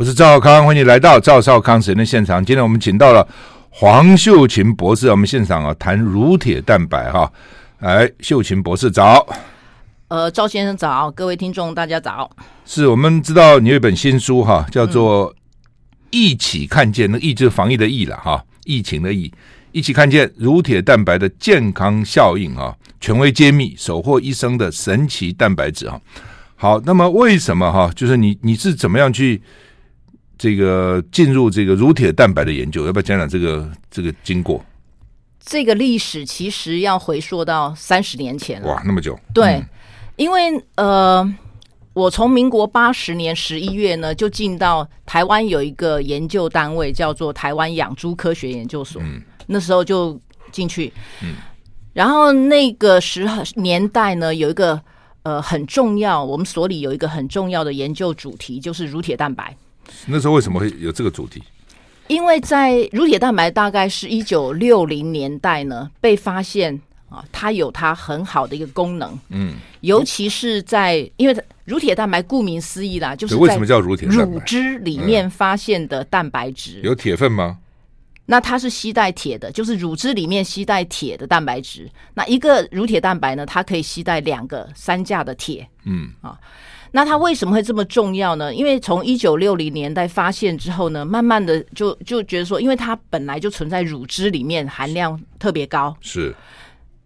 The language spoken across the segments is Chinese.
我是赵少康，欢迎来到赵少康神的现场。今天我们请到了黄秀琴博士，我们现场啊谈乳铁蛋白哈。来，秀琴博士早。呃，赵先生早，各位听众大家早。是我们知道你有一本新书哈，叫做《一起看见》，那疫就是防疫的疫了哈，疫情的疫。一起看见乳铁蛋白的健康效应啊，权威揭秘，收获一生的神奇蛋白质啊。好，那么为什么哈？就是你你是怎么样去这个进入这个乳铁蛋白的研究？要不要讲讲这个这个经过？这个历史其实要回溯到三十年前了。哇，那么久？对，嗯、因为呃，我从民国八十年十一月呢，就进到台湾有一个研究单位，叫做台湾养猪科学研究所。嗯。那时候就进去，嗯，然后那个时候年代呢，有一个呃很重要，我们所里有一个很重要的研究主题，就是乳铁蛋白。那时候为什么会有这个主题？因为在乳铁蛋白大概是一九六零年代呢被发现啊，它有它很好的一个功能，嗯，尤其是在因为乳铁蛋白顾名思义啦，就是为什么叫乳铁？乳汁里面发现的蛋白质，有铁分吗？那它是吸带铁的，就是乳汁里面吸带铁的蛋白质。那一个乳铁蛋白呢，它可以吸带两个三价的铁。嗯啊，那它为什么会这么重要呢？因为从一九六零年代发现之后呢，慢慢的就就觉得说，因为它本来就存在乳汁里面，含量特别高。是。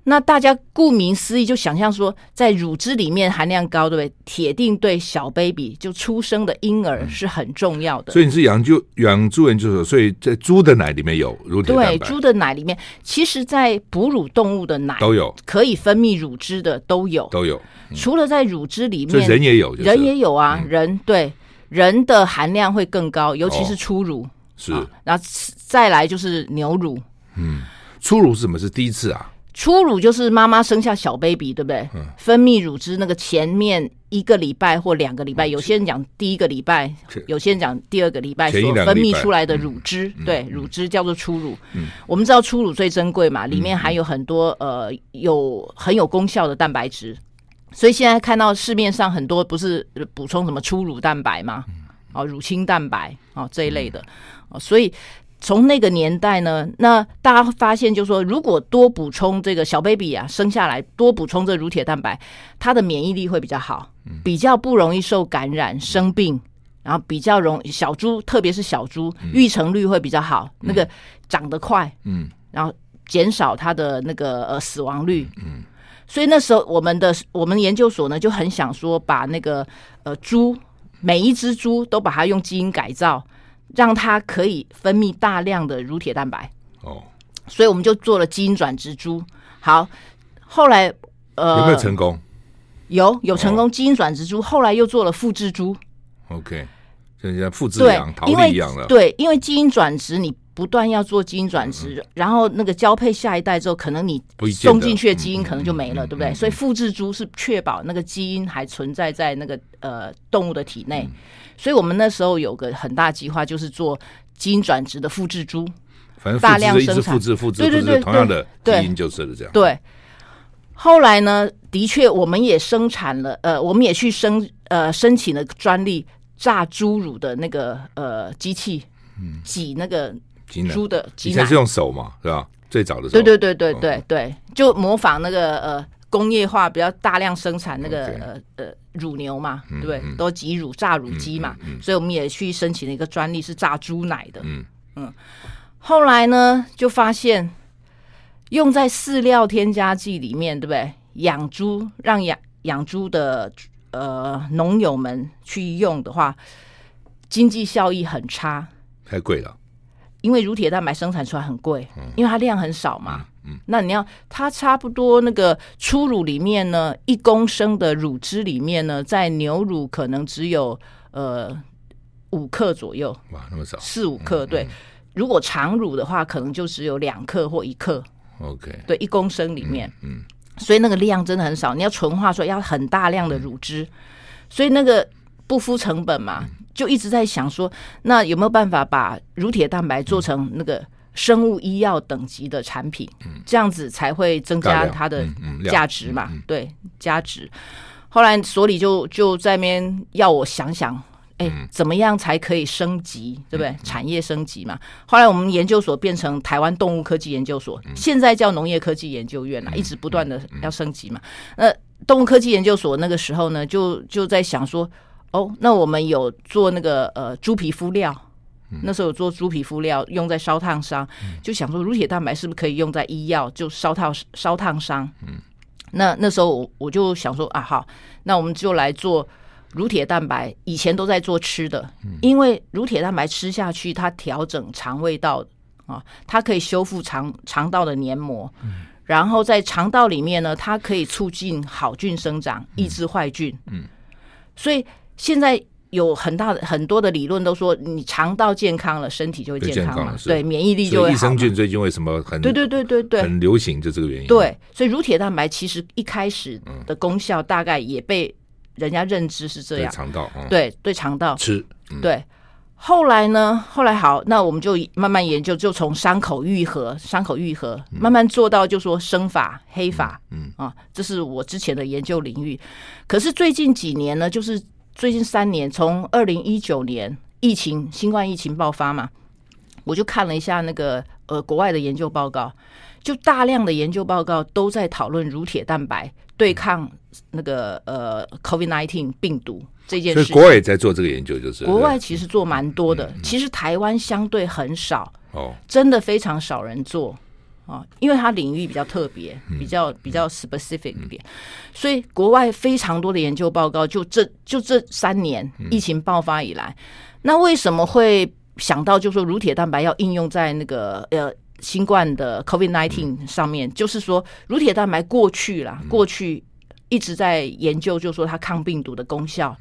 那大家顾名思义就想象说，在乳汁里面含量高，对不对？铁定对小 baby 就出生的婴儿是很重要的。所以你是养就养猪研究所，所以在猪的奶里面有乳铁。对，猪的奶里面，其实在哺乳动物的奶都有可以分泌乳汁的都有都有。除了在乳汁里面，人也有，人也有啊。人对人的含量会更高，尤其是初乳是。然后再来就是牛乳。嗯，初乳是什么？是第一次啊？初乳就是妈妈生下小 baby，对不对？嗯、分泌乳汁那个前面一个礼拜或两个礼拜，有些人讲第一个礼拜，有些人讲第二个礼拜所分泌出来的乳汁，嗯、对，乳汁叫做初乳。嗯、我们知道初乳最珍贵嘛，里面含有很多呃有很有功效的蛋白质，所以现在看到市面上很多不是补充什么初乳蛋白嘛，哦，乳清蛋白哦这一类的，哦，所以。从那个年代呢，那大家发现就是说，如果多补充这个小 baby 啊，生下来多补充这乳铁蛋白，它的免疫力会比较好，比较不容易受感染生病，然后比较容易小猪，特别是小猪育成率会比较好，那个长得快，嗯，然后减少它的那个呃死亡率，嗯，所以那时候我们的我们研究所呢就很想说，把那个呃猪每一只猪都把它用基因改造。让它可以分泌大量的乳铁蛋白哦，所以我们就做了基因转植株。好，后来呃有没有成功？有有成功，基因转植株。后来又做了复制猪。OK，就像复制羊、桃李一样的。对，因为基因转植，你不断要做基因转植，然后那个交配下一代之后，可能你送进去的基因可能就没了，对不对？所以复制猪是确保那个基因还存在在那个呃动物的体内。所以我们那时候有个很大计划，就是做基因转植的复制猪，反正大量生产，复制复制，对对对，同样的基因就是这样。对。后来呢，的确我们也生产了，呃，我们也去申呃申请了专利，榨猪乳的那个呃机器，挤那个猪的挤奶，以前是用手嘛，是吧？最早的时候，对对对对对对，就模仿那个呃。工业化比较大量生产那个.呃呃乳牛嘛，对不对？都挤乳榨乳机嘛，所以我们也去申请了一个专利，是榨猪奶的。嗯嗯，后来呢，就发现用在饲料添加剂里面，对不对？养猪让养养猪的呃农友们去用的话，经济效益很差，太贵了。因为乳铁蛋白生产出来很贵，因为它量很少嘛。嗯，那你要它差不多那个初乳里面呢，一公升的乳汁里面呢，在牛乳可能只有呃五克左右。哇，那么少，四五克。对，如果长乳的话，可能就只有两克或一克。OK，对，一公升里面，嗯，所以那个量真的很少。你要纯化出来要很大量的乳汁，所以那个不敷成本嘛。就一直在想说，那有没有办法把乳铁蛋白做成那个生物医药等级的产品？嗯、这样子才会增加它的价值嘛？嗯嗯嗯、对，价值。后来所里就就在那边要我想想，哎，怎么样才可以升级，对不对？产业升级嘛。后来我们研究所变成台湾动物科技研究所，现在叫农业科技研究院了，一直不断的要升级嘛。那动物科技研究所那个时候呢，就就在想说，哦，那我们有做那个呃猪皮敷料，那时候有做猪皮敷料用在烧烫伤，就想说乳铁蛋白是不是可以用在医药，就烧烫烧烫伤。那那时候我我就想说啊，好，那我们就来做乳铁蛋白。以前都在做吃的，因为乳铁蛋白吃下去，它调整肠胃道啊，它可以修复肠肠道的黏膜，然后在肠道里面呢，它可以促进好菌生长，抑制坏菌。嗯，所以现在。有很大的很多的理论都说，你肠道健康了，身体就会健康了，对，免疫力就会好。益生菌最近为什么很对对对对对很流行，就这个原因。对，所以乳铁蛋白其实一开始的功效大概也被人家认知是这样，肠道对对肠道吃对。后来呢，后来好，那我们就慢慢研究，就从伤口愈合、伤口愈合慢慢做到，就说生发、黑发，嗯啊，这是我之前的研究领域。可是最近几年呢，就是。最近三年，从二零一九年疫情、新冠疫情爆发嘛，我就看了一下那个呃国外的研究报告，就大量的研究报告都在讨论乳铁蛋白对抗那个呃 COVID nineteen 病毒这件事。所以国外也在做这个研究，就是国外其实做蛮多的，其实台湾相对很少哦，真的非常少人做。啊，因为它领域比较特别，比较比较 specific 一点，所以国外非常多的研究报告，就这就这三年疫情爆发以来，那为什么会想到就说乳铁蛋白要应用在那个呃新冠的 COVID nineteen 上面？就是说乳铁蛋白过去啦，过去一直在研究，就是说它抗病毒的功效，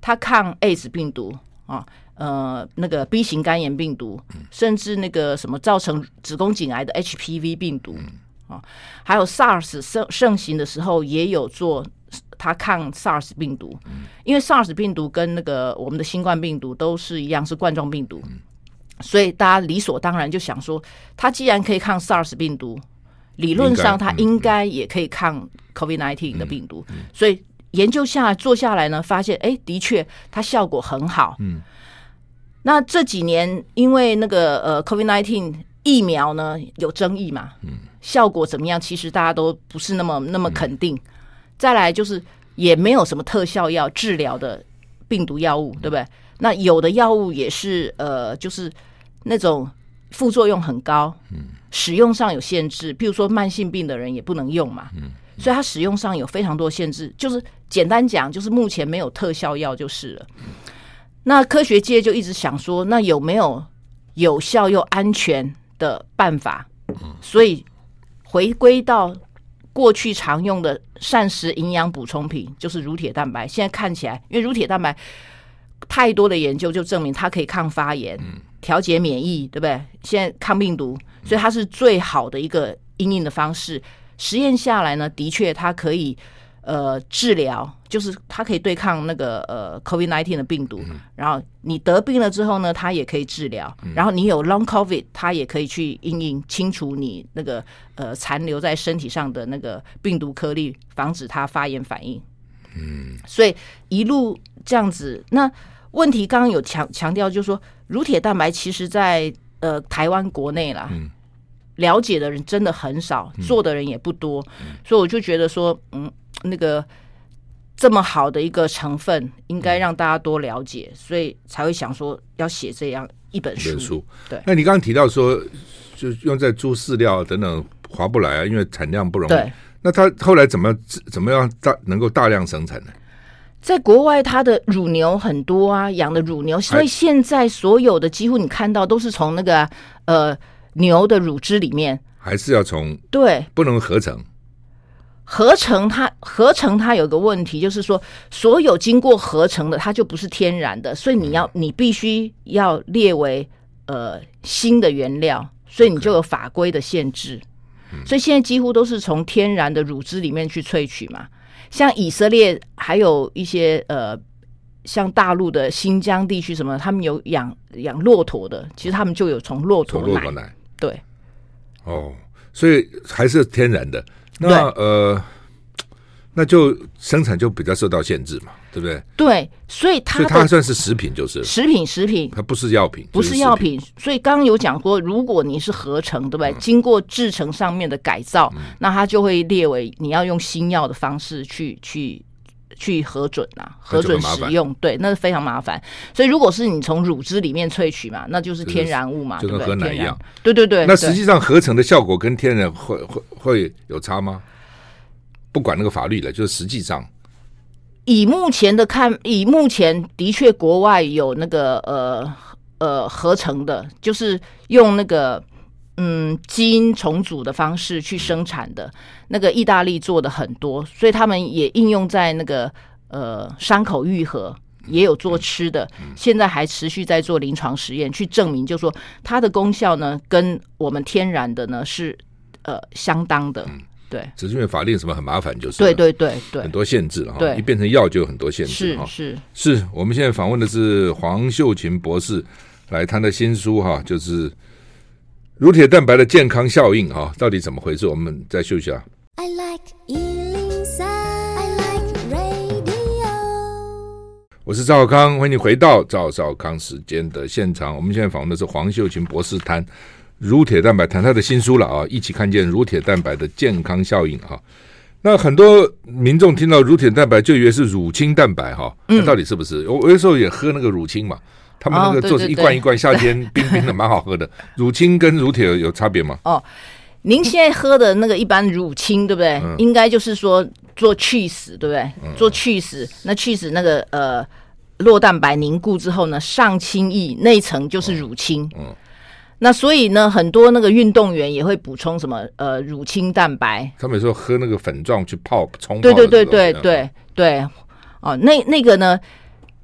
它抗 AIDS 病毒啊。呃，那个 B 型肝炎病毒，甚至那个什么造成子宫颈癌的 HPV 病毒。啊，还有 SARS 盛盛行的时候，也有做它抗 SARS 病毒，因为 SARS 病毒跟那个我们的新冠病毒都是一样，是冠状病毒，所以大家理所当然就想说，它既然可以抗 SARS 病毒，理论上它应该也可以抗 COVID-19 的病毒，所以研究下来做下来呢，发现哎，的确它效果很好，嗯。那这几年，因为那个呃，COVID-19 疫苗呢有争议嘛，嗯，效果怎么样？其实大家都不是那么那么肯定。再来就是也没有什么特效药治疗的病毒药物，对不对？那有的药物也是呃，就是那种副作用很高，嗯，使用上有限制，譬如说慢性病的人也不能用嘛，嗯，所以它使用上有非常多限制。就是简单讲，就是目前没有特效药就是了。那科学界就一直想说，那有没有有效又安全的办法？所以回归到过去常用的膳食营养补充品，就是乳铁蛋白。现在看起来，因为乳铁蛋白太多的研究就证明它可以抗发炎、调节免疫，对不对？现在抗病毒，所以它是最好的一个应用的方式。实验下来呢，的确它可以。呃，治疗就是它可以对抗那个呃 COVID nineteen 的病毒，嗯、然后你得病了之后呢，它也可以治疗。嗯、然后你有 Long COVID，它也可以去因应清除你那个呃残留在身体上的那个病毒颗粒，防止它发炎反应。嗯，所以一路这样子。那问题刚刚有强强调，就是说乳铁蛋白其实在呃台湾国内啦，嗯、了解的人真的很少，做的人也不多，嗯、所以我就觉得说，嗯。那个这么好的一个成分，应该让大家多了解，所以才会想说要写这样一本书。书对，那你刚刚提到说，就用在猪饲料等等划不来啊，因为产量不容易。对，那他后来怎么怎么样大能够大量生产呢？在国外，它的乳牛很多啊，养的乳牛，所以现在所有的几乎你看到都是从那个呃牛的乳汁里面，还是要从对，不能合成。合成它，合成它有个问题，就是说所有经过合成的，它就不是天然的，所以你要你必须要列为呃新的原料，所以你就有法规的限制。所以现在几乎都是从天然的乳汁里面去萃取嘛。像以色列还有一些呃，像大陆的新疆地区什么，他们有养养骆驼的，其实他们就有从骆驼奶。奶对，哦，所以还是天然的。那呃，那就生产就比较受到限制嘛，对不对？对，所以它所以它算是食品，就是食品，食品，它不是药品，不是药品。所以刚刚有讲过，如果你是合成，对不对？嗯、经过制成上面的改造，嗯、那它就会列为你要用新药的方式去去去核准啊，核准使用。对，那是非常麻烦。所以如果是你从乳汁里面萃取嘛，那就是天然物嘛，就跟喝奶一样。对对对。那实际上合成的效果跟天然会会会有差吗？不管那个法律了，就是实际上，以目前的看，以目前的确国外有那个呃呃合成的，就是用那个嗯基因重组的方式去生产的，那个意大利做的很多，所以他们也应用在那个呃伤口愈合，也有做吃的，现在还持续在做临床实验，去证明，就是说它的功效呢，跟我们天然的呢是呃相当的。对，只是因为法令什么很麻烦，就是对对对对，很多限制了哈。一变成药就有很多限制哈。是是，是我们现在访问的是黄秀琴博士，来谈的新书哈，就是乳铁蛋白的健康效应哈，到底怎么回事？我们再休息啊。I like 103, I like radio。我是赵少康，欢迎你回到赵少康时间的现场。我们现在访问的是黄秀琴博士，谈。乳铁蛋白谈他的新书了啊，一起看见乳铁蛋白的健康效应啊。那很多民众听到乳铁蛋白就以为是乳清蛋白哈，那到底是不是？我有时候也喝那个乳清嘛，他们那个做是一罐一罐，夏天 冰冰的，蛮好喝的。乳清跟乳铁有差别吗？哦，您现在喝的那个一般乳清对不对？应该就是说做 cheese 对不对？做 cheese，那 cheese 那个呃酪蛋白凝固之后呢，上清液那一层就是乳清。嗯。那所以呢，很多那个运动员也会补充什么呃乳清蛋白。他们说喝那个粉状去泡冲泡。对对对对对对，哦，那那个呢，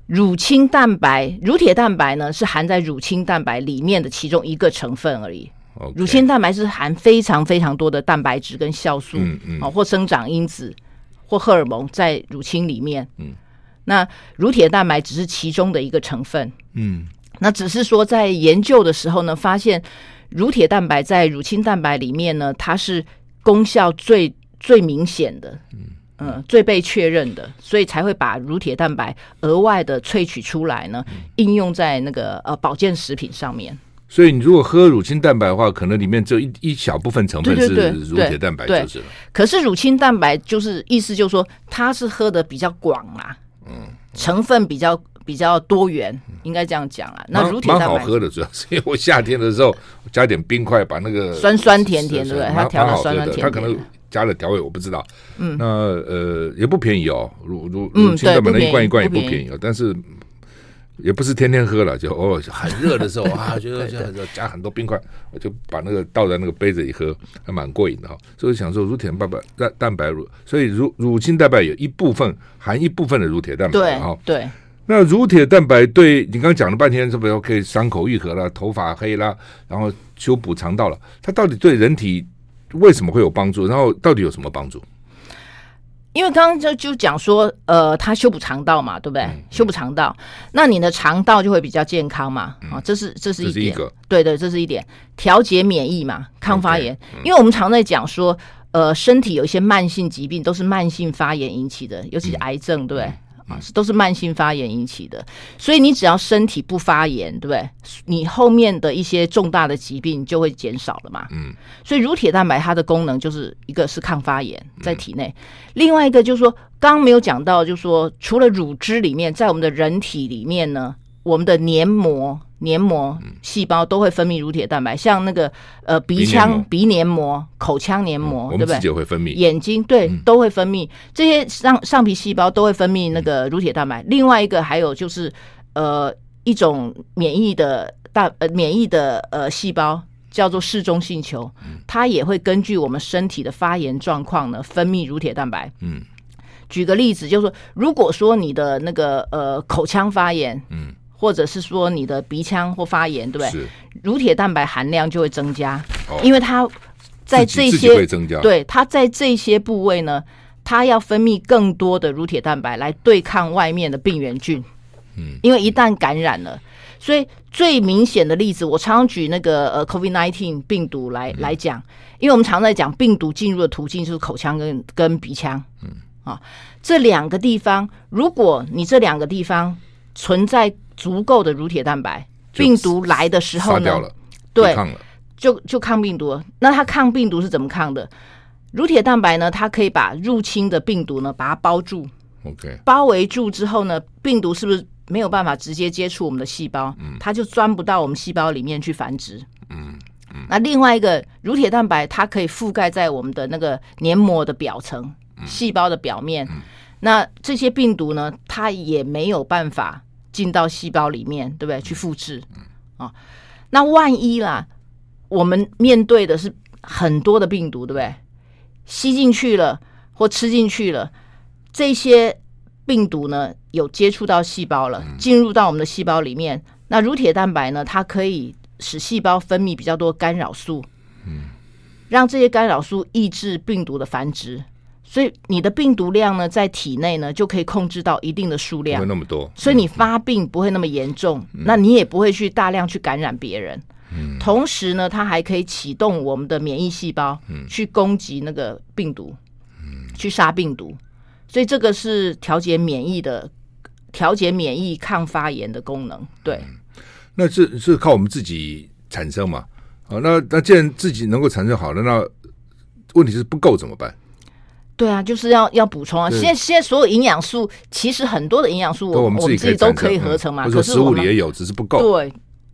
乳清蛋白、乳铁蛋白呢是含在乳清蛋白里面的其中一个成分而已。乳清蛋白是含非常非常多的蛋白质跟酵素，嗯嗯，哦或生长因子或荷尔蒙在乳清里面。嗯，那乳铁蛋白只是其中的一个成分。嗯。那只是说，在研究的时候呢，发现乳铁蛋白在乳清蛋白里面呢，它是功效最最明显的，嗯嗯，最被确认的，所以才会把乳铁蛋白额外的萃取出来呢，应用在那个呃保健食品上面。所以你如果喝乳清蛋白的话，可能里面只有一一小部分成分是乳铁蛋白，就是了。可是乳清蛋白就是意思就是说，它是喝的比较广啊，嗯，成分比较。比较多元，应该这样讲啊。那乳铁蛋白好喝的，主要是因为我夏天的时候加点冰块，把那个酸酸甜甜，对不对？它调的酸酸甜甜，它可能加了调味，我不知道。嗯，那呃也不便宜哦，乳乳乳清蛋白那一罐一罐也不便宜哦，但是也不是天天喝了，就偶尔很热的时候啊，觉得加很多冰块，我就把那个倒在那个杯子里喝，还蛮过瘾的哈。所以想说乳铁蛋白蛋蛋白乳，所以乳乳清蛋白有一部分含一部分的乳铁蛋白哈。对。那乳铁蛋白对你刚刚讲了半天，是不是可以伤口愈合了、头发黑了，然后修补肠道了？它到底对人体为什么会有帮助？然后到底有什么帮助？因为刚刚就就讲说，呃，它修补肠道嘛，对不对？嗯、修补肠道，那你的肠道就会比较健康嘛。啊、嗯，这是这是一点，一对对，这是一点。调节免疫嘛，抗发炎。Okay, 嗯、因为我们常在讲说，呃，身体有一些慢性疾病都是慢性发炎引起的，尤其是癌症，嗯、对不对？是都是慢性发炎引起的，所以你只要身体不发炎，对不对？你后面的一些重大的疾病就会减少了嘛。嗯，所以乳铁蛋白它的功能就是一个是抗发炎在体内，另外一个就是说，刚刚没有讲到，就是说除了乳汁里面，在我们的人体里面呢，我们的黏膜。黏膜细胞都会分泌乳铁蛋白，像那个呃鼻腔鼻黏膜、口腔黏膜，对不对？会分泌。眼睛对都会分泌这些上上皮细胞都会分泌那个乳铁蛋白。另外一个还有就是呃一种免疫的大呃免疫的呃细胞叫做嗜中性球，它也会根据我们身体的发炎状况呢分泌乳铁蛋白。嗯，举个例子，就是说如果说你的那个呃口腔发炎，嗯。或者是说你的鼻腔或发炎，对不对？是乳铁蛋白含量就会增加，哦、因为它在这些对它在这些部位呢，它要分泌更多的乳铁蛋白来对抗外面的病原菌。嗯，因为一旦感染了，所以最明显的例子，我常常举那个呃 COVID-19 病毒来、嗯、来讲，因为我们常在讲病毒进入的途径就是口腔跟跟鼻腔。嗯。啊。这两个地方，如果你这两个地方存在足够的乳铁蛋白，病毒来的时候呢，对，就就抗病毒。那它抗病毒是怎么抗的？乳铁蛋白呢，它可以把入侵的病毒呢，把它包住。OK，包围住之后呢，病毒是不是没有办法直接接触我们的细胞？嗯，它就钻不到我们细胞里面去繁殖。嗯嗯。那另外一个乳铁蛋白，它可以覆盖在我们的那个黏膜的表层、细胞的表面。嗯。那这些病毒呢，它也没有办法进到细胞里面，对不对？去复制。啊，那万一啦，我们面对的是很多的病毒，对不对？吸进去了或吃进去了。这些病毒呢，有接触到细胞了，进入到我们的细胞里面。那乳铁蛋白呢，它可以使细胞分泌比较多干扰素，嗯，让这些干扰素抑制病毒的繁殖。所以你的病毒量呢，在体内呢，就可以控制到一定的数量，不会那么多。所以你发病不会那么严重，那你也不会去大量去感染别人。同时呢，它还可以启动我们的免疫细胞，去攻击那个病毒，去杀病毒。所以这个是调节免疫的，调节免疫抗发炎的功能。对，嗯、那这是靠我们自己产生嘛？啊，那那既然自己能够产生好了，那问题是不够怎么办？对啊，就是要要补充啊。现在现在所有营养素，其实很多的营养素我，我们自己都可以合成嘛。可是食物里也有，只是不够。对。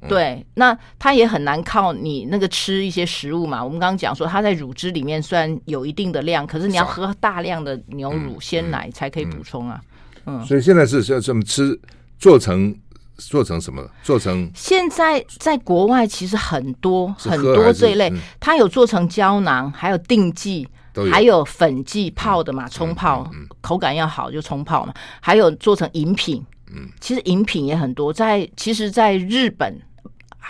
对，那它也很难靠你那个吃一些食物嘛。我们刚刚讲说，它在乳汁里面虽然有一定的量，可是你要喝大量的牛乳、鲜奶才可以补充啊。嗯，所以现在是要这么吃，做成做成什么？做成现在在国外其实很多很多这一类，它有做成胶囊，还有定剂，还有粉剂泡的嘛，冲泡口感要好就冲泡嘛，还有做成饮品。嗯，其实饮品也很多，在其实，在日本。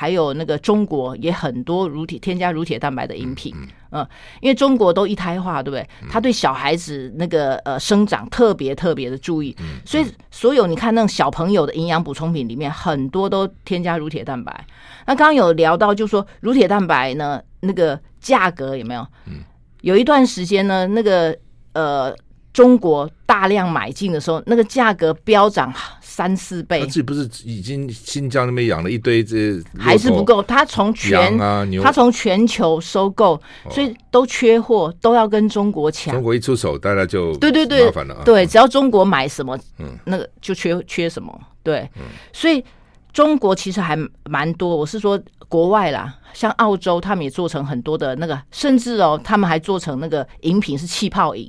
还有那个中国也很多乳铁添加乳铁蛋白的饮品，嗯，因为中国都一胎化，对不对？他对小孩子那个呃生长特别特别的注意，所以所有你看那种小朋友的营养补充品里面，很多都添加乳铁蛋白。那刚刚有聊到，就是说乳铁蛋白呢，那个价格有没有？有一段时间呢，那个呃。中国大量买进的时候，那个价格飙涨三四倍。自己不是已经新疆那边养了一堆这还是不够？他从全他从全球收购，所以都缺货，都要跟中国抢。中国一出手，大家就对对对麻烦了。对，只要中国买什么，嗯，那个就缺缺什么。对，所以中国其实还蛮多。我是说国外啦，像澳洲，他们也做成很多的那个，甚至哦，他们还做成那个饮品是气泡饮。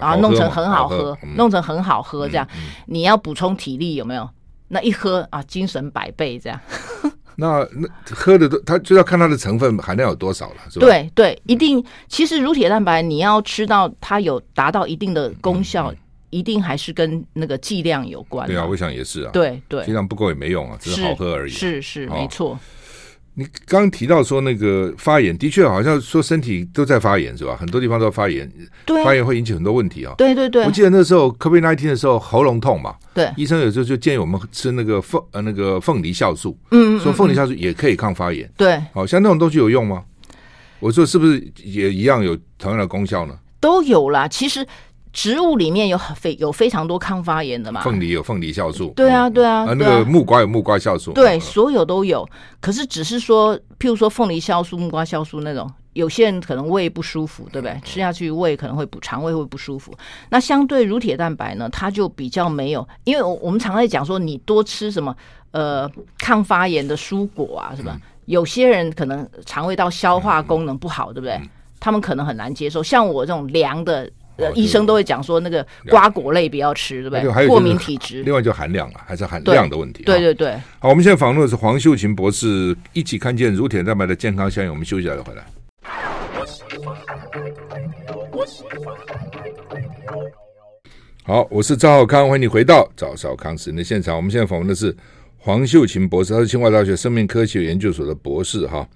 然后弄成很好喝，弄成很好喝，这样、你要补充体力有没有？那一喝啊，精神百倍这样。那那喝的都，它就要看它的成分含量有多少了，是吧？对对，一定。其实乳铁蛋白你要吃到它有达到一定的功效，嗯嗯、一定还是跟那个剂量有关。对啊，我想也是啊。对对，剂量不够也没用啊，只是好喝而已。是是，是，没错。你刚刚提到说那个发炎，的确好像说身体都在发炎是吧？很多地方都发炎，对，发炎会引起很多问题啊。对对对，我记得那时候 COVID-19 的时候喉咙痛嘛，对，医生有时候就建议我们吃那个凤呃那个凤梨酵素，嗯，说凤梨酵素也可以抗发炎，对，好像那种东西有用吗？我说是不是也一样有同样的功效呢？都有啦，其实。植物里面有非有非常多抗发炎的嘛？凤梨有凤梨酵素，对啊，对啊。啊，那个木瓜有木瓜酵素，对，所有都有。可是只是说，譬如说凤梨酵素、木瓜酵素那种，有些人可能胃不舒服，对不对？吃下去胃可能会不肠胃会不舒服。那相对乳铁蛋白呢，它就比较没有，因为我我们常在讲说，你多吃什么呃抗发炎的蔬果啊，是吧？有些人可能肠胃道消化功能不好，对不对？他们可能很难接受。像我这种凉的。呃，医生都会讲说，那个瓜果类不要吃，对不对？过敏体质。另外就含量了，还是含量的问题。对对对。好，我们现在访问的是黄秀琴博士，一起看见乳铁蛋白的健康效应。我们休息一下再回来。好，我是赵浩康，欢迎你回到赵少康时间的现场。我们现在访问的是黄秀琴博士，他是清华大学生命科学研究所的博士，哈，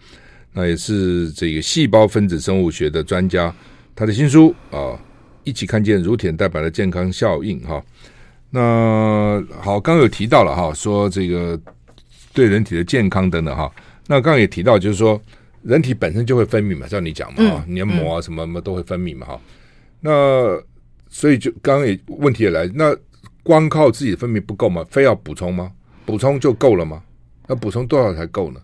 那也是这个细胞分子生物学的专家。他的新书啊，一起看见乳铁蛋白的健康效应哈。那好，刚刚有提到了哈，说这个对人体的健康等等哈。那刚刚也提到，就是说人体本身就会分泌嘛，照你讲嘛，黏膜啊什么什么都会分泌嘛哈。那所以就刚刚也问题也来，那光靠自己的分泌不够吗？非要补充吗？补充就够了吗？要补充多少才够呢？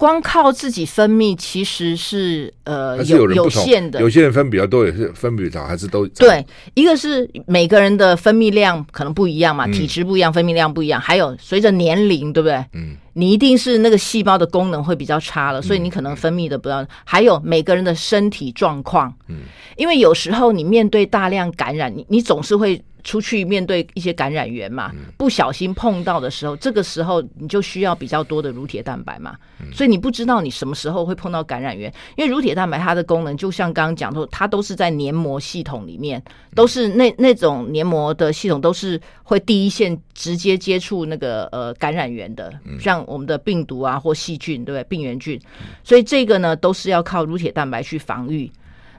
光靠自己分泌其实是呃是有有，有限的，有些人分比较多，也是分比较少，还是都对。一个是每个人的分泌量可能不一样嘛，体质不一样，分泌量不一样，嗯、还有随着年龄，对不对？嗯，你一定是那个细胞的功能会比较差了，所以你可能分泌的不要。嗯、还有每个人的身体状况，嗯，因为有时候你面对大量感染，你你总是会。出去面对一些感染源嘛，不小心碰到的时候，这个时候你就需要比较多的乳铁蛋白嘛。所以你不知道你什么时候会碰到感染源，因为乳铁蛋白它的功能就像刚刚讲说，它都是在黏膜系统里面，都是那那种黏膜的系统都是会第一线直接接触那个呃感染源的，像我们的病毒啊或细菌，对不对？病原菌，所以这个呢都是要靠乳铁蛋白去防御。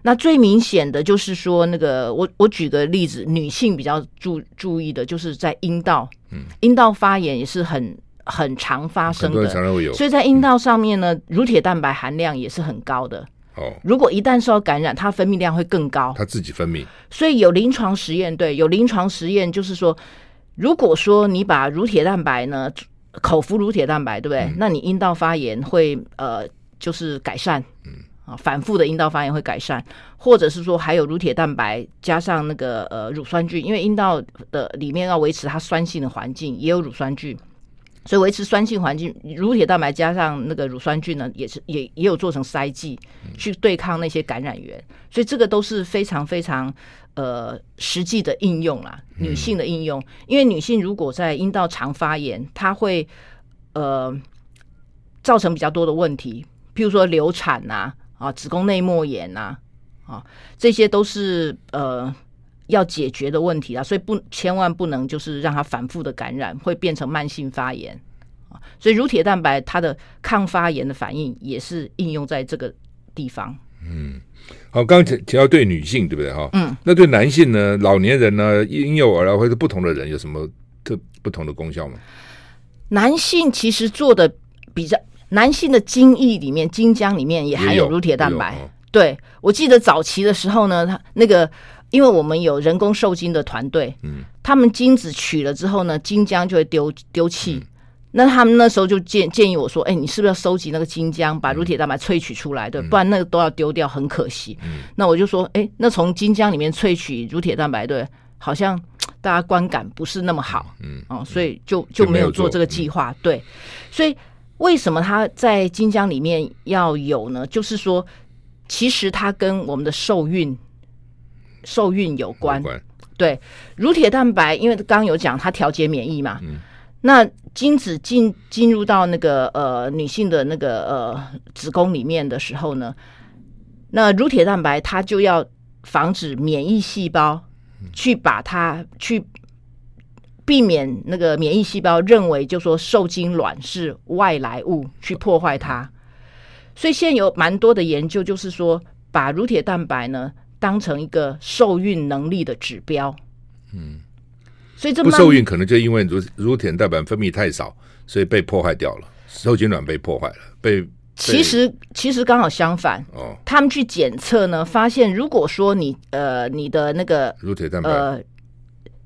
那最明显的就是说，那个我我举个例子，女性比较注注意的就是在阴道，嗯，阴道发炎也是很很常发生的，所以在阴道上面呢，乳铁蛋白含量也是很高的。哦，如果一旦受到感染，它分泌量会更高，它自己分泌。所以有临床实验，对，有临床实验就是说，如果说你把乳铁蛋白呢，口服乳铁蛋白，对不对？嗯，那你阴道发炎会呃，就是改善。嗯。反复的阴道发炎会改善，或者是说还有乳铁蛋白加上那个呃乳酸菌，因为阴道的里面要维持它酸性的环境，也有乳酸菌，所以维持酸性环境，乳铁蛋白加上那个乳酸菌呢，也是也也有做成塞剂去对抗那些感染源，所以这个都是非常非常呃实际的应用啦，女性的应用，因为女性如果在阴道常发炎，它会呃造成比较多的问题，譬如说流产啊。啊，子宫内膜炎呐，啊，这些都是呃要解决的问题啊，所以不千万不能就是让它反复的感染，会变成慢性发炎啊。所以乳铁蛋白它的抗发炎的反应也是应用在这个地方。嗯，好，刚刚提到对女性对不对哈？嗯，那对男性呢？老年人呢？婴幼儿啊，或者不同的人有什么特不同的功效吗？男性其实做的比较。男性的精液里面，精浆里面也含有乳铁蛋白。哦、对，我记得早期的时候呢，他那个，因为我们有人工受精的团队，嗯，他们精子取了之后呢，精浆就会丢丢弃。嗯、那他们那时候就建建议我说，哎，你是不是要收集那个精浆，把乳铁蛋白萃取出来？对，不然那个都要丢掉，很可惜。嗯，那我就说，哎，那从精浆里面萃取乳铁蛋白，对，好像 大家观感不是那么好。嗯，哦，所以就就没有做这个计划。对，所以。为什么它在金浆里面要有呢？就是说，其实它跟我们的受孕、受孕有关。关对，乳铁蛋白，因为刚刚有讲它调节免疫嘛。嗯。那精子进进入到那个呃女性的那个呃子宫里面的时候呢，那乳铁蛋白它就要防止免疫细胞去把它去。避免那个免疫细胞认为，就说受精卵是外来物去破坏它，所以现在有蛮多的研究，就是说把乳铁蛋白呢当成一个受孕能力的指标。嗯，所以这不受孕可能就因为乳乳铁蛋白分泌太少，所以被破坏掉了，受精卵被破坏了。被，其实其实刚好相反哦，他们去检测呢，发现如果说你呃你的那个乳铁蛋白呃。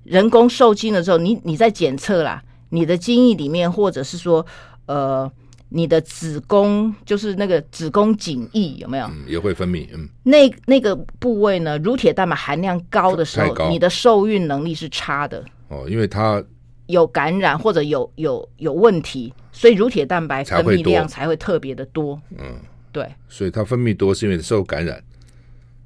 人工受精的时候，你你在检测啦，你的精液里面，或者是说，呃，你的子宫就是那个子宫颈液有没有？嗯，也会分泌。嗯，那那个部位呢，乳铁蛋白含量高的时候，你的受孕能力是差的。哦，因为它有感染或者有有有问题，所以乳铁蛋白分泌量才会特别的多。嗯，对。所以它分泌多是因为受感染。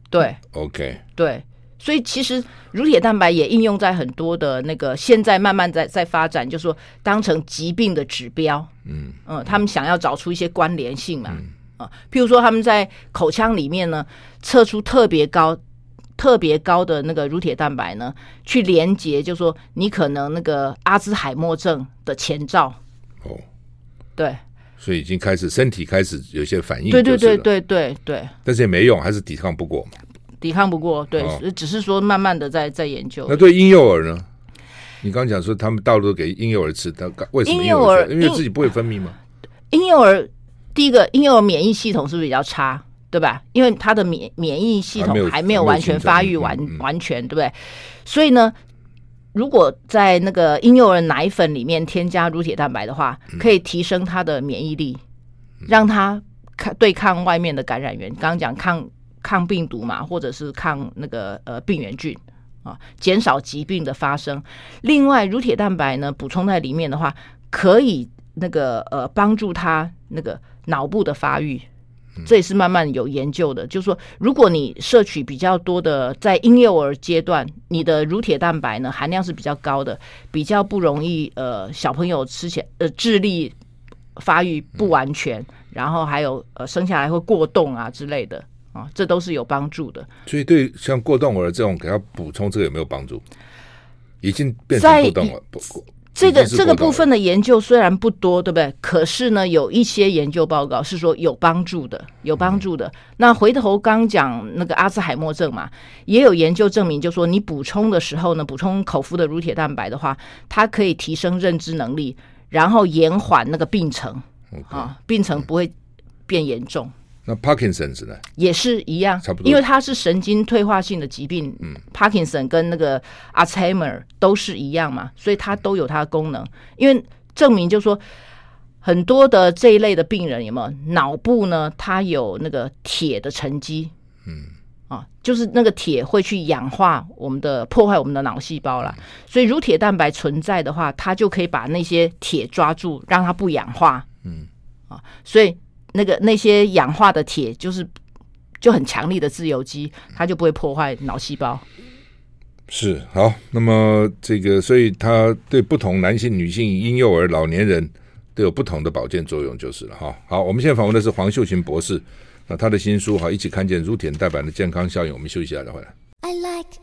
对。OK。对。所以其实乳铁蛋白也应用在很多的那个，现在慢慢在在发展，就是说当成疾病的指标。嗯嗯，他们想要找出一些关联性嘛。啊，譬如说他们在口腔里面呢，测出特别高、特别高的那个乳铁蛋白呢，去连接，就是说你可能那个阿兹海默症的前兆。哦，对。所以已经开始身体开始有些反应。对对对对对对。但是也没用，还是抵抗不过。抵抗不过，对，哦、只是说慢慢的在在研究。那对婴幼儿呢？你刚刚讲说他们大陆都给婴幼儿吃，他为什么婴幼儿？因为自己不会分泌吗？婴幼儿第一个，婴幼儿免疫系统是不是比较差？对吧？因为他的免免疫系统还没有完全发育完完全，对不对？所以呢，如果在那个婴幼儿奶粉里面添加乳铁蛋白的话，可以提升他的免疫力，让他抗对抗外面的感染源。刚刚讲抗抗病毒嘛，或者是抗那个呃病原菌啊，减少疾病的发生。另外，乳铁蛋白呢补充在里面的话，可以那个呃帮助他那个脑部的发育。这也是慢慢有研究的，就是说，如果你摄取比较多的，在婴幼儿阶段，你的乳铁蛋白呢含量是比较高的，比较不容易呃小朋友吃起来呃智力发育不完全，然后还有呃生下来会过动啊之类的啊，这都是有帮助的。所以对像过动儿这种，给他补充这个有没有帮助？已经变成过动了。这个这个部分的研究虽然不多，对不对？可是呢，有一些研究报告是说有帮助的，有帮助的。嗯、那回头刚讲那个阿兹海默症嘛，也有研究证明，就说你补充的时候呢，补充口服的乳铁蛋白的话，它可以提升认知能力，然后延缓那个病程啊，病程不会变严重。嗯那 Parkinson's 呢？也是一样，差不多，因为它是神经退化性的疾病。嗯，Parkinson 跟那个 Alzheimer 都是一样嘛，所以它都有它的功能。因为证明就是说，很多的这一类的病人有没有脑部呢？它有那个铁的沉积。嗯，啊，就是那个铁会去氧化我们的，破坏我们的脑细胞啦。嗯，所以乳铁蛋白存在的话，它就可以把那些铁抓住，让它不氧化。嗯，啊，所以。那个那些氧化的铁就是就很强力的自由基，它就不会破坏脑细胞。是好，那么这个，所以它对不同男性、女性、婴幼儿、老年人都有不同的保健作用，就是了哈。好，我们现在访问的是黄秀琴博士，那他的新书哈，一起看见乳铁蛋白的健康效应。我们休息一下再回来。I like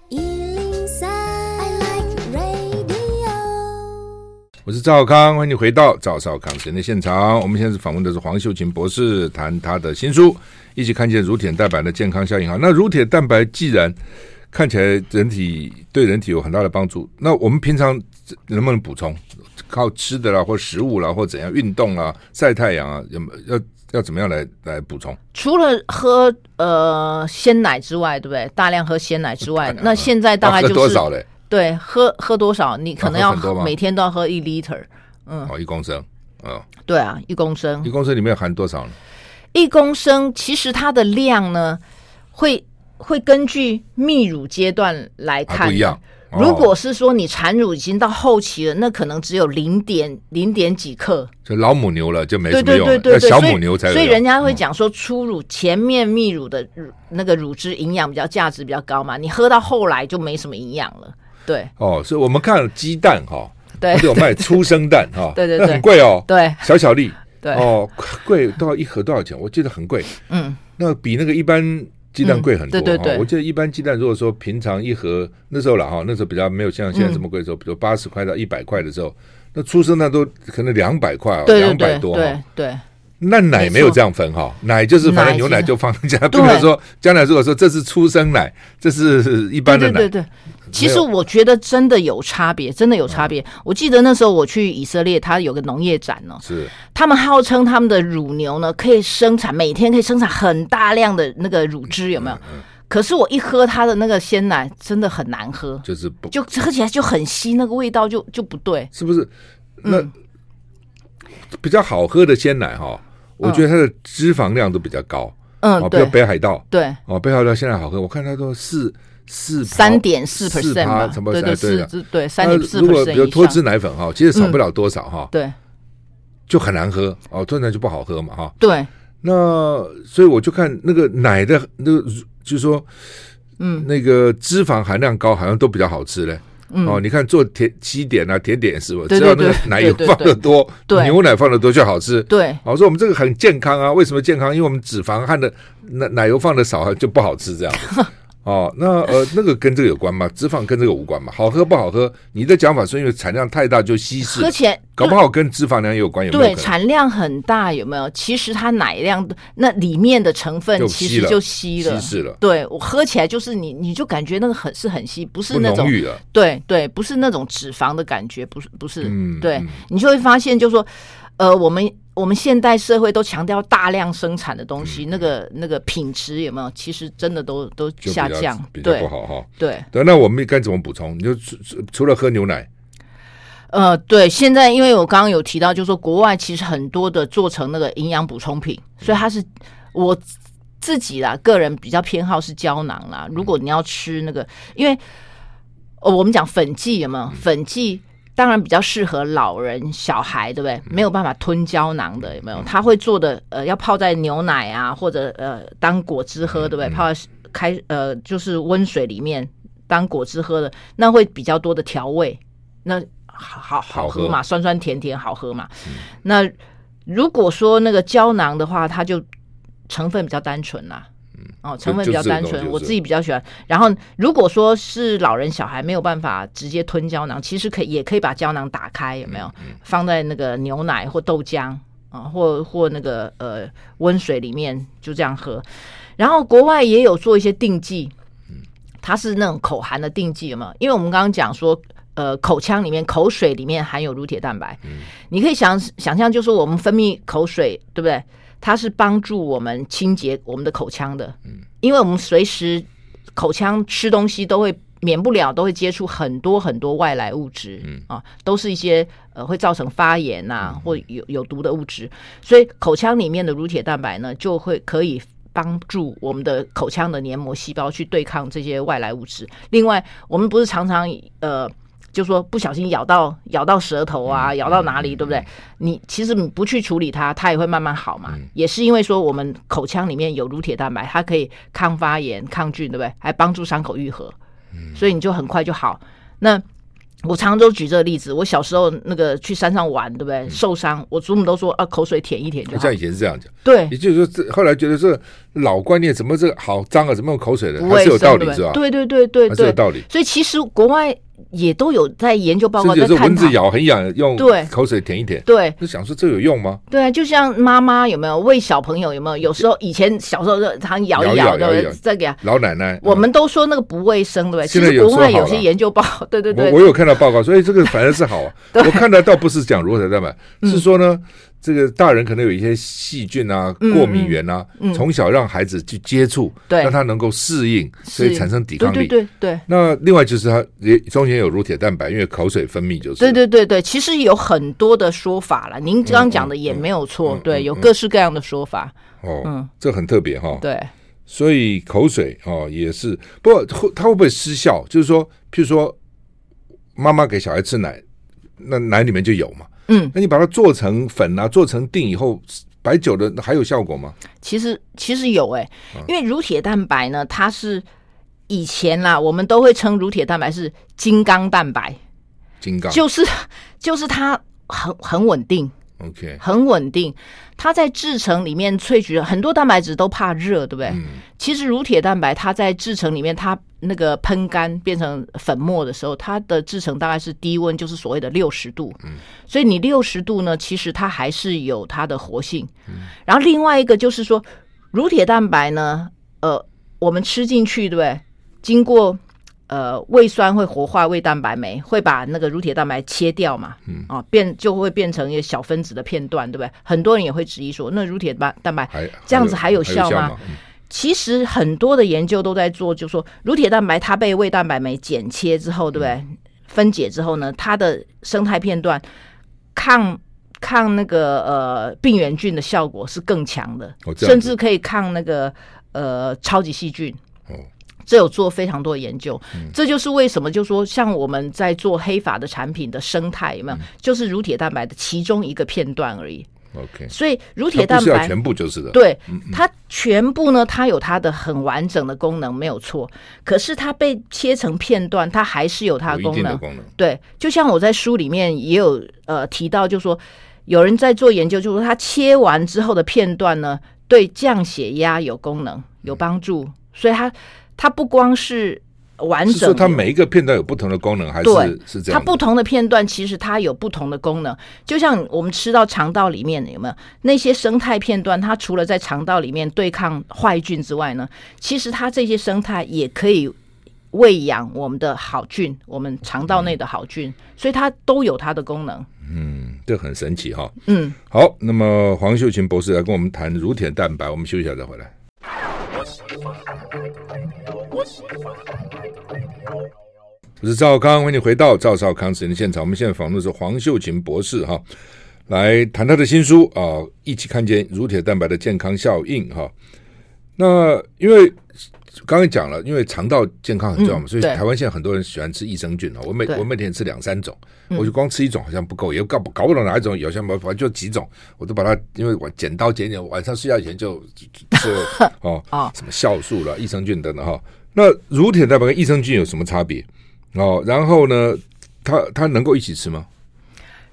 我是赵少康，欢迎你回到赵少康时间的现场。我们现在是访问的是黄秀琴博士，谈他的新书《一起看见乳铁蛋白的健康效应》。哈，那乳铁蛋白既然看起来人体对人体有很大的帮助，那我们平常能不能补充？靠吃的啦，或食物啦，或怎样运动啊、晒太阳啊，要要要怎么样来来补充？除了喝呃鲜奶之外，对不对？大量喝鲜奶之外，那现在大概就是多少嘞？对，喝喝多少？你可能要每天都要喝一 liter，嗯，哦，一公升，嗯，对啊，一公升，一公升里面含多少呢？一公升其实它的量呢，会会根据泌乳阶段来看，啊，不一样。哦，如果是说你产乳已经到后期了，那可能只有零点零点几克，就老母牛了，就没什么用。对对对对，小母牛才。所以人家会讲说，初乳前面泌乳的乳那个乳汁营养比较价值比较高嘛，你喝到后来就没什么营养了。对。哦，所以我们看鸡蛋哈，对，有卖出生蛋哈，对 对对，很贵哦，对，小小粒，对。哦，贵到一盒多少钱？我记得很贵，嗯，那比那个一般鸡蛋贵很多，对对对，我记得一般鸡蛋如果说平常一盒那时候了哈，那时候比较没有像现在这么贵的时候，比如八十块到一百块的时候，那出生蛋都可能两百块，两百多，对对。那奶没有这样分哈，奶就是反正牛奶就放在家，不能说将来如果说这是初生奶，这是一般的奶。对对对，其实我觉得真的有差别，真的有差别。我记得那时候我去以色列，他有个农业展呢，是。他们号称他们的乳牛呢可以生产每天可以生产很大量的那个乳汁，有没有？可是我一喝它的那个鲜奶，真的很难喝，就是就喝起来就很稀，那个味道就就不对，是不是？那比较好喝的鲜奶哈。我觉得它的脂肪量都比较高，嗯，比如北海道，对，哦，北海道现在好喝，我看它都四四三点四 percent 嘛，对对对对，三点四 percent 如果比如脱脂奶粉哈，其实少不了多少哈，对，就很难喝哦，突然就不好喝嘛哈，对，那所以我就看那个奶的那个，就是说，嗯，那个脂肪含量高，好像都比较好吃嘞。哦，你看做甜西点啊，甜点是不？只要那个奶油放的多，牛奶放的多就好吃。对，我说我们这个很健康啊，为什么健康？因为我们脂肪含的奶奶油放的少，就不好吃这样。哦，那呃，那个跟这个有关吗？脂肪跟这个无关嘛？好喝不好喝？你的讲法是因为产量太大就稀释，喝起来搞不好跟脂肪量也有关，有没有？对，产量很大有没有？其实它奶量那里面的成分其实就稀了，稀释了。对，我喝起来就是你，你就感觉那个很是很稀，不是那种对对，不是那种脂肪的感觉，不是不是。嗯，对，你就会发现就是说，呃，我们我们现代社会都强调大量生产的东西，嗯、那个那个品质有没有？其实真的都都下降，比较不好哈。对对，那我们该怎么补充？你就除除了喝牛奶，呃，对，现在因为我刚刚有提到，就是说国外其实很多的做成那个营养补充品，所以它是我自己啦，个人比较偏好是胶囊啦。如果你要吃那个，因为哦，我们讲粉剂有没有粉剂？当然比较适合老人、小孩，对不对？没有办法吞胶囊的，有没有？他会做的，呃，要泡在牛奶啊，或者呃当果汁喝，对不对？泡在开呃就是温水里面当果汁喝的，那会比较多的调味，那好好好喝嘛，酸酸甜甜好喝嘛。那如果说那个胶囊的话，它就成分比较单纯啦。哦，成分比较单纯，我自己比较喜欢。然后，如果说是老人小孩没有办法直接吞胶囊，其实可以也可以把胶囊打开，有没有？放在那个牛奶或豆浆啊，或或那个呃温水里面就这样喝。然后国外也有做一些定剂，它是那种口含的定剂，有没有？因为我们刚刚讲说，呃，口腔里面口水里面含有乳铁蛋白，你可以想想象，就是我们分泌口水，对不对？它是帮助我们清洁我们的口腔的，嗯，因为我们随时口腔吃东西都会免不了都会接触很多很多外来物质，嗯啊，都是一些呃会造成发炎呐、啊、或有有毒的物质，所以口腔里面的乳铁蛋白呢就会可以帮助我们的口腔的黏膜细胞去对抗这些外来物质。另外，我们不是常常呃。就说不小心咬到咬到舌头啊，咬到哪里，对不对？你其实你不去处理它，它也会慢慢好嘛。也是因为说我们口腔里面有乳铁蛋白，它可以抗发炎、抗菌，对不对？还帮助伤口愈合，所以你就很快就好。那我常常都举这个例子，我小时候那个去山上玩，对不对？受伤，我祖母都说啊，口水舔一舔就好。像以前是这样讲，对，也就是说这后来觉得这老观念，怎么这个好脏啊？怎么用口水的？还是有道理是吧？对对对对对，有道理。所以其实国外。也都有在研究报告在探讨，蚊子咬很痒，用口水舔一舔，对，就想说这有用吗？对啊，就像妈妈有没有喂小朋友有没有？有时候以前小时候就常咬一咬的，再给老奶奶，我们都说那个不卫生，对不对？其实国外有些研究报告，对对对，我有看到报告，所以这个反而是好啊。我看到倒不是讲乳铁蛋白，是说呢。这个大人可能有一些细菌啊、过敏源啊，从小让孩子去接触，让他能够适应，所以产生抵抗力。对对。那另外就是他也中间有乳铁蛋白，因为口水分泌就是。对对对对，其实有很多的说法了。您刚刚讲的也没有错，对，有各式各样的说法。哦，嗯，这很特别哈。对。所以口水哦也是，不过会它会不会失效？就是说，譬如说妈妈给小孩吃奶，那奶里面就有嘛。嗯，那你把它做成粉啊，做成定以后，白酒的还有效果吗？其实其实有哎、欸，因为乳铁蛋白呢，它是以前啦，我们都会称乳铁蛋白是金刚蛋白，金刚就是就是它很很稳定。OK，很稳定。它在制成里面萃取了很多蛋白质，都怕热，对不对？嗯、其实乳铁蛋白它在制成里面，它那个喷干变成粉末的时候，它的制成大概是低温，就是所谓的六十度。嗯、所以你六十度呢，其实它还是有它的活性。嗯、然后另外一个就是说，乳铁蛋白呢，呃，我们吃进去，对不对？经过呃，胃酸会活化胃蛋白酶，会把那个乳铁蛋白切掉嘛？嗯，啊，变就会变成一个小分子的片段，对不对？很多人也会质疑说，那乳铁蛋蛋白这样子还有效吗？嗯、其实很多的研究都在做，就是说乳铁蛋白它被胃蛋白酶剪切之后，对不对？嗯、分解之后呢，它的生态片段抗抗那个呃病原菌的效果是更强的，哦、甚至可以抗那个呃超级细菌。哦。这有做非常多的研究，嗯、这就是为什么，就说像我们在做黑发的产品的生态有没有，嗯、就是乳铁蛋白的其中一个片段而已。OK，所以乳铁蛋白全部就是的，对，它全部呢，它有它的很完整的功能，没有错。可是它被切成片段，它还是有它的功能。功能对，就像我在书里面也有呃提到，就说有人在做研究，就说它切完之后的片段呢，对降血压有功能，有帮助，嗯、所以它。它不光是完整，是说它每一个片段有不同的功能，还是是这样？它不同的片段其实它有不同的功能，就像我们吃到肠道里面有没有那些生态片段？它除了在肠道里面对抗坏菌之外呢，其实它这些生态也可以喂养我们的好菌，我们肠道内的好菌，嗯、所以它都有它的功能。嗯，这很神奇哈。嗯，好，那么黄秀琴博士来跟我们谈乳铁蛋白，我们休息一下再回来。我是赵少康，欢迎你回到赵少康时间的现场。我们现在访问的是黄秀琴博士哈，来谈他的新书啊，一起看见乳铁蛋白的健康效应哈。那因为刚才讲了，因为肠道健康很重要嘛，嗯、所以台湾现在很多人喜欢吃益生菌啊。我每我每天吃两三种，我就光吃一种好像不够，也搞不搞不懂哪一种，好像反正就几种，我都把它因为我剪刀剪剪，晚上睡觉前就吃 哦啊，什么酵素了、益生菌等等哈。那乳铁蛋白跟益生菌有什么差别？哦，然后呢，它它能够一起吃吗？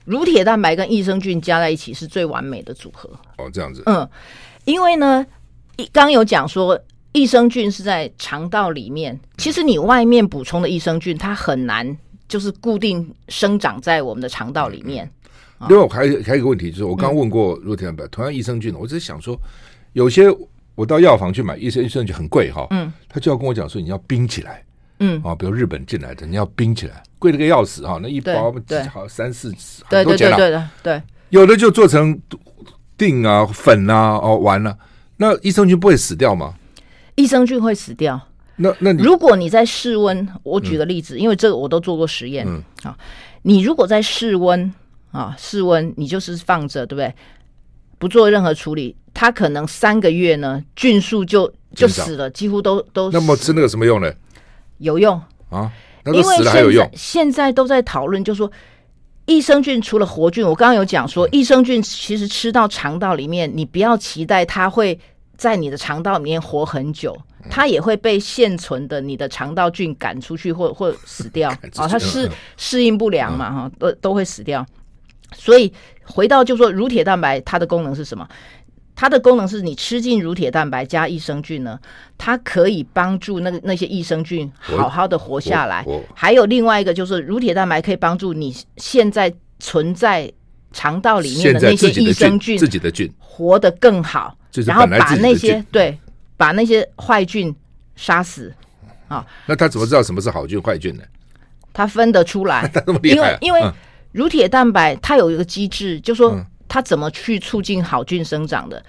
乳铁蛋白跟益生菌加在一起是最完美的组合。哦，这样子。嗯，因为呢，刚有讲说益生菌是在肠道里面，其实你外面补充的益生菌，它很难就是固定生长在我们的肠道里面。另外，还有还有一个问题，就是我刚问过乳铁蛋白，嗯、同样益生菌，我只是想说，有些我到药房去买益生益生菌很贵哈，嗯，他就要跟我讲说你要冰起来。嗯啊，比如日本进来的，你要冰起来，贵的个要死哈。那一包好三四十，很多钱了。对对对，有的就做成定啊、粉啊、哦丸了。那益生菌不会死掉吗？益生菌会死掉。那那如果你在室温，我举个例子，因为这个我都做过实验。嗯啊，你如果在室温啊，室温你就是放着，对不对？不做任何处理，它可能三个月呢，菌素就就死了，几乎都都。那么吃那个什么用呢？有用啊，那个死了还有用。现在都在讨论，就是说益生菌除了活菌，我刚刚有讲说，益生菌其实吃到肠道里面，你不要期待它会在你的肠道里面活很久，它也会被现存的你的肠道菌赶出去或或死掉 啊，它适适应不良嘛哈，都都会死掉。所以回到就是说乳铁蛋白它的功能是什么？它的功能是你吃进乳铁蛋白加益生菌呢，它可以帮助那个那些益生菌好好的活下来。还有另外一个就是乳铁蛋白可以帮助你现在存在肠道里面的那些益生菌自己的菌活得更好，然后把那些对把那些坏菌杀死啊。那他怎么知道什么是好菌坏菌呢？他分得出来，因为因为乳铁蛋白它有一个机制，就说。它怎么去促进好菌生长的？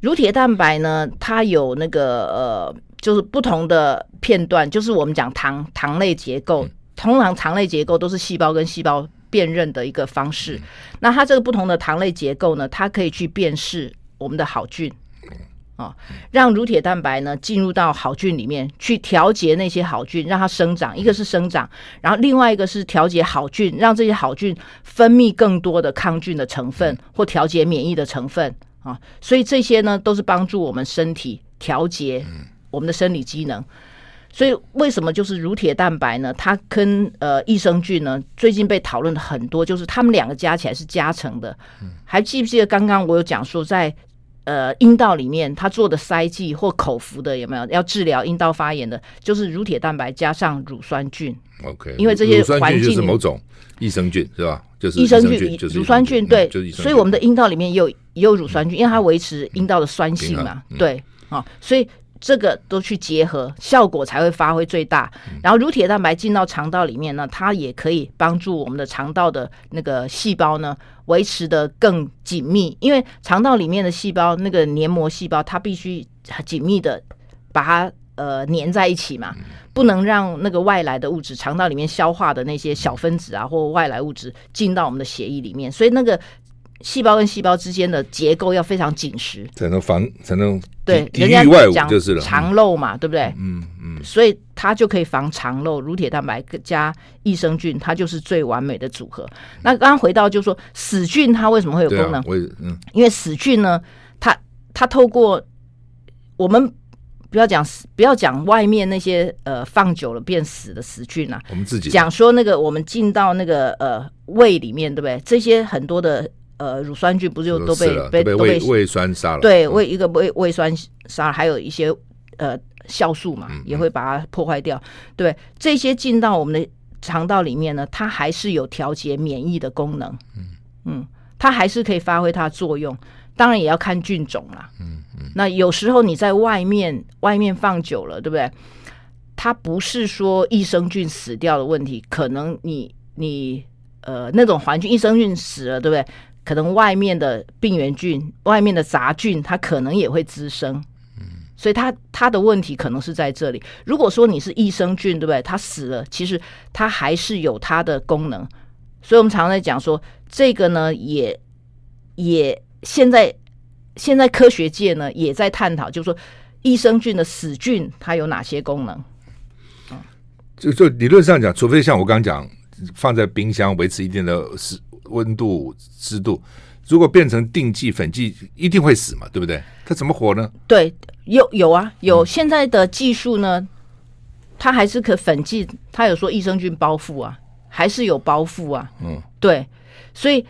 乳铁蛋白呢？它有那个呃，就是不同的片段，就是我们讲糖糖类结构。通常糖类结构都是细胞跟细胞辨认的一个方式。那它这个不同的糖类结构呢，它可以去辨识我们的好菌。啊、哦，让乳铁蛋白呢进入到好菌里面去调节那些好菌，让它生长。一个是生长，然后另外一个是调节好菌，让这些好菌分泌更多的抗菌的成分或调节免疫的成分啊、哦。所以这些呢都是帮助我们身体调节我们的生理机能。所以为什么就是乳铁蛋白呢？它跟呃益生菌呢最近被讨论的很多，就是它们两个加起来是加成的。还记不记得刚刚我有讲说在。呃，阴道里面他做的塞剂或口服的有没有要治疗阴道发炎的？就是乳铁蛋白加上乳酸菌。OK，因为这些环境就是某种益生菌是吧？就是益生菌，乳酸菌对，所以我们的阴道里面也有也有乳酸菌，因为它维持阴道的酸性嘛。对啊，所以。这个都去结合，效果才会发挥最大。然后乳铁蛋白进到肠道里面呢，它也可以帮助我们的肠道的那个细胞呢维持的更紧密，因为肠道里面的细胞那个黏膜细胞，它必须紧密的把它呃粘在一起嘛，不能让那个外来的物质，肠道里面消化的那些小分子啊或外来物质进到我们的血液里面，所以那个。细胞跟细胞之间的结构要非常紧实，才能防，才能对抵御外物就是了。肠漏嘛，对不对？嗯嗯，所以它就可以防肠漏。乳铁蛋白加益生菌，它就是最完美的组合。那刚刚回到就是说死菌它为什么会有功能？嗯，因为死菌呢，它它透过我们不要讲死，不要讲外面那些呃放久了变死的死菌啊，我们自己讲说那个我们进到那个呃胃里面，对不对？这些很多的。呃，乳酸菌不是就都被被都被胃胃酸杀了？对，胃一个胃胃酸杀了，还有一些呃酵素嘛，也会把它破坏掉。对，这些进到我们的肠道里面呢，它还是有调节免疫的功能。嗯嗯，它还是可以发挥它的作用。当然也要看菌种啦。嗯嗯，那有时候你在外面外面放久了，对不对？它不是说益生菌死掉的问题，可能你你。呃那种环境，益生菌死了，对不对？可能外面的病原菌、外面的杂菌，它可能也会滋生。所以它它的问题可能是在这里。如果说你是益生菌，对不对？它死了，其实它还是有它的功能。所以我们常常在讲说，这个呢，也也现在现在科学界呢也在探讨，就是说益生菌的死菌它有哪些功能？就就理论上讲，除非像我刚讲，放在冰箱维持一定的湿温度湿度，如果变成定剂粉剂，一定会死嘛，对不对？它怎么活呢？对，有有啊，有现在的技术呢，它还是可粉剂，它有说益生菌包覆啊。还是有包覆啊，嗯，对，所以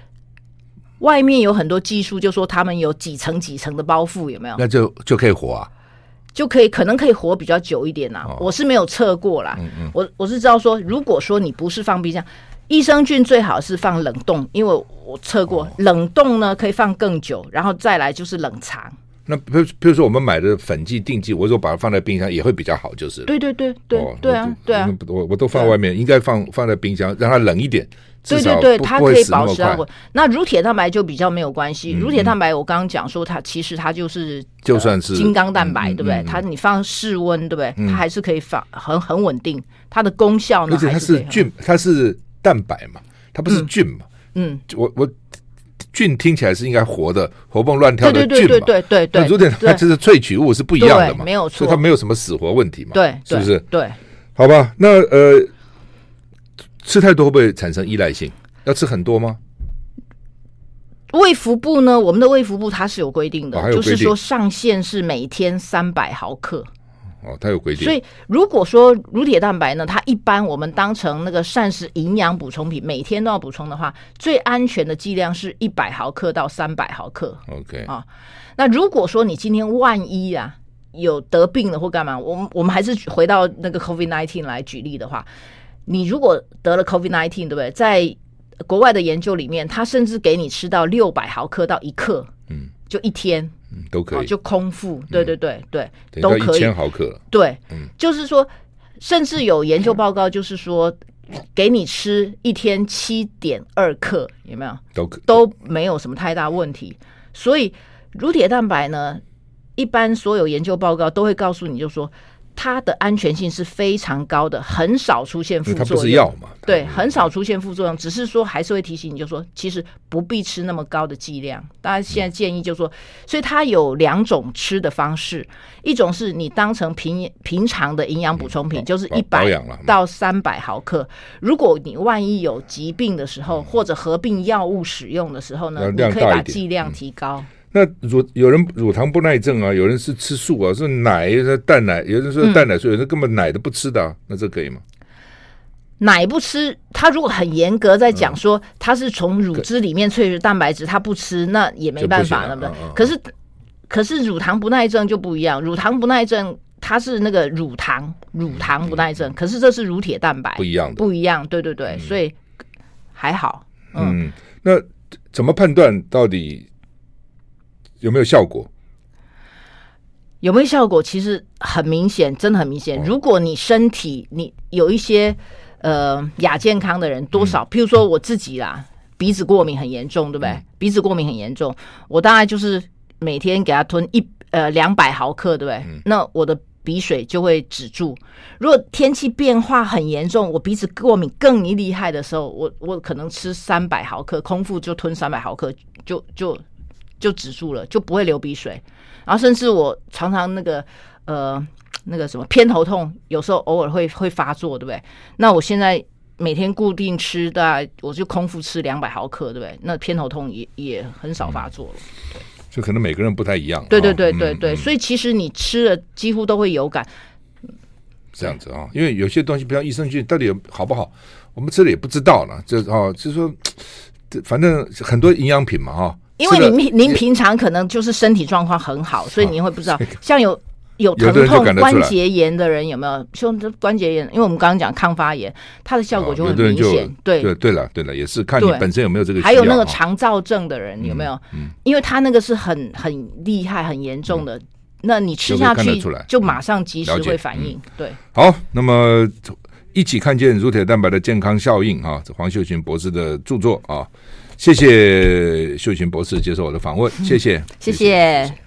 外面有很多技术，就说他们有几层几层的包覆，有没有？那就就可以活啊，就可以可能可以活比较久一点呐、啊。哦、我是没有测过啦，嗯嗯，我我是知道说，如果说你不是放冰箱，益生菌最好是放冷冻，因为我测过，哦、冷冻呢可以放更久，然后再来就是冷藏。那比如比如说我们买的粉剂、定剂，我说把它放在冰箱也会比较好，就是对对对对、哦、对啊对啊，我我都放外面，对应该放放在冰箱让它冷一点，对对对，它可以保持啊。那乳铁蛋白就比较没有关系，乳铁蛋白我刚刚讲说它其实它就是就算是金刚蛋白，对不对？它你放室温，对不对？它还是可以放很很稳定，它的功效呢？而且它是菌，它是蛋白嘛，它不是菌嘛？嗯，我我。菌听起来是应该活的、活蹦乱跳的菌嘛？对对对对对。乳铁它就是萃取物是不一样的嘛？没有错，所以它没有什么死活问题嘛？对，是不是？对，好吧。那呃，吃太多会不会产生依赖性？要吃很多吗？卫福部呢？我们的卫福部它是有规定的，哦、定就是说上限是每天三百毫克。哦，它有规定。所以如果说乳铁蛋白呢，它一般我们当成那个膳食营养补充品，每天都要补充的话，最安全的剂量是一百毫克到三百毫克。OK 啊，那如果说你今天万一啊有得病了或干嘛，我们我们还是回到那个 COVID nineteen 来举例的话，你如果得了 COVID nineteen，对不对？在国外的研究里面，他甚至给你吃到六百毫克到一克，嗯，就一天。都可以，就空腹，对对对对，都可以。一千毫克，对，就是说，甚至有研究报告，就是说，给你吃一天七点二克，有没有？都可都没有什么太大问题。所以，乳铁蛋白呢，一般所有研究报告都会告诉你，就说。它的安全性是非常高的，很少出现副作用。它不是药嘛？对，很少出现副作用，只是说还是会提醒你，就说其实不必吃那么高的剂量。大家现在建议就是说，所以它有两种吃的方式，一种是你当成平平常的营养补充品，就是一百到三百毫克。如果你万一有疾病的时候，或者合并药物使用的时候呢，你可以把剂量提高。那乳有人乳糖不耐症啊，有人是吃素啊，是奶是蛋奶，有人说蛋奶素，有人根本奶都不吃的，啊，那这可以吗？奶不吃，他如果很严格在讲说他是从乳汁里面萃取蛋白质，他不吃，那也没办法了，对不对？可是可是乳糖不耐症就不一样，乳糖不耐症它是那个乳糖乳糖不耐症，可是这是乳铁蛋白不一样，不一样，对对对，所以还好。嗯，那怎么判断到底？有没有效果？有没有效果？其实很明显，真的很明显。如果你身体你有一些呃亚健康的人，多少，譬如说我自己啦，鼻子过敏很严重，对不对？鼻子过敏很严重，我大概就是每天给他吞一呃两百毫克，对不对？那我的鼻水就会止住。如果天气变化很严重，我鼻子过敏更厉害的时候，我我可能吃三百毫克，空腹就吞三百毫克，就就。就止住了，就不会流鼻水。然后甚至我常常那个呃那个什么偏头痛，有时候偶尔会会发作，对不对？那我现在每天固定吃大概我就空腹吃两百毫克，对不对？那偏头痛也也很少发作了。对，就可能每个人不太一样。对对对对对，所以其实你吃了几乎都会有感。这样子啊，因为有些东西，比如益生菌到底好不好，我们吃了也不知道了。就哦，就是说，反正很多营养品嘛，哈。因为您您平常可能就是身体状况很好，所以您会不知道。像有有疼痛关节炎的人有没有？胸关节炎，因为我们刚刚讲抗发炎，它的效果就会很明显。对对对了对了，也是看你本身有没有这个。还有那个肠燥症的人有没有？因为他那个是很很厉害、很严重的，那你吃下去就马上及时会反应。对。好，那么一起看见乳铁蛋白的健康效应啊，这黄秀群博士的著作啊，谢谢秀琴博士接受我的访问，谢谢，谢谢。谢谢。